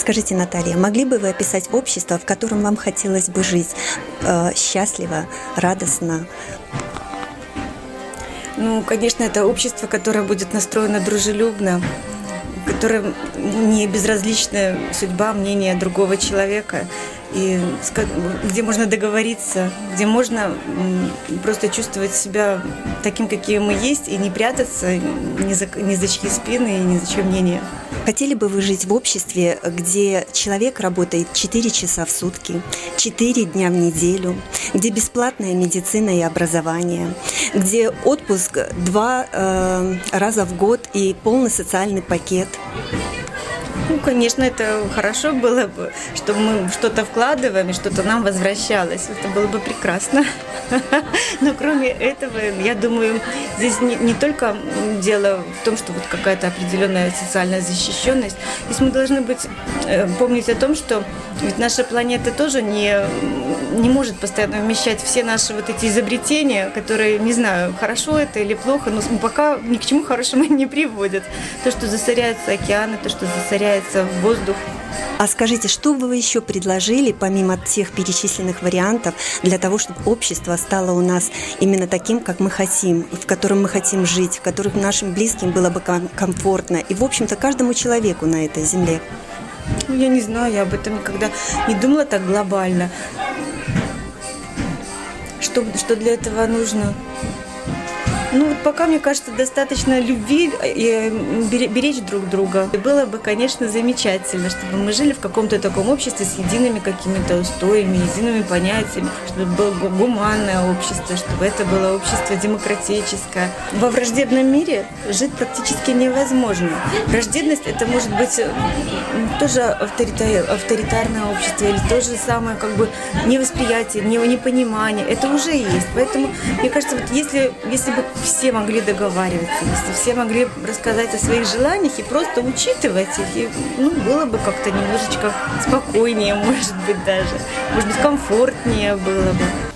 Скажите, Наталья, могли бы вы описать общество, в котором вам хотелось бы жить э, счастливо, радостно? Ну, конечно, это общество, которое будет настроено дружелюбно, которое не безразлична судьба, мнение другого человека, и где можно договориться, где можно просто чувствовать себя таким, каким мы есть, и не прятаться ни за, ни за чьи спины и ни за чье мнение. Хотели бы вы жить в обществе, где человек работает 4 часа в сутки, 4 дня в неделю, где бесплатная медицина и образование, где отпуск два э, раза в год и полный социальный пакет? Ну, конечно, это хорошо было бы, что мы что-то вкладываем и что-то нам возвращалось. Это было бы прекрасно. Но кроме этого, я думаю, здесь не, не только дело в том, что вот какая-то определенная социальная защищенность. Здесь мы должны быть, э, помнить о том, что ведь наша планета тоже не, не может постоянно вмещать все наши вот эти изобретения, которые, не знаю, хорошо это или плохо, но пока ни к чему хорошему не приводят. То, что засоряются океаны, то, что засоряется воздух, а скажите, что бы вы еще предложили, помимо тех перечисленных вариантов, для того, чтобы общество стало у нас именно таким, как мы хотим, в котором мы хотим жить, в котором нашим близким было бы комфортно, и, в общем-то, каждому человеку на этой земле? Ну, я не знаю, я об этом никогда не думала так глобально. Что, что для этого нужно? Ну, вот пока, мне кажется, достаточно любви и беречь друг друга. И было бы, конечно, замечательно, чтобы мы жили в каком-то таком обществе с едиными какими-то устоями, едиными понятиями, чтобы было гуманное общество, чтобы это было общество демократическое. Во враждебном мире жить практически невозможно. Враждебность это может быть тоже авторитарное общество или то же самое как бы невосприятие, непонимание. Это уже есть. Поэтому, мне кажется, вот если, если бы все могли договариваться, если все могли рассказать о своих желаниях и просто учитывать их, и, ну, было бы как-то немножечко спокойнее, может быть, даже. Может быть, комфортнее было бы.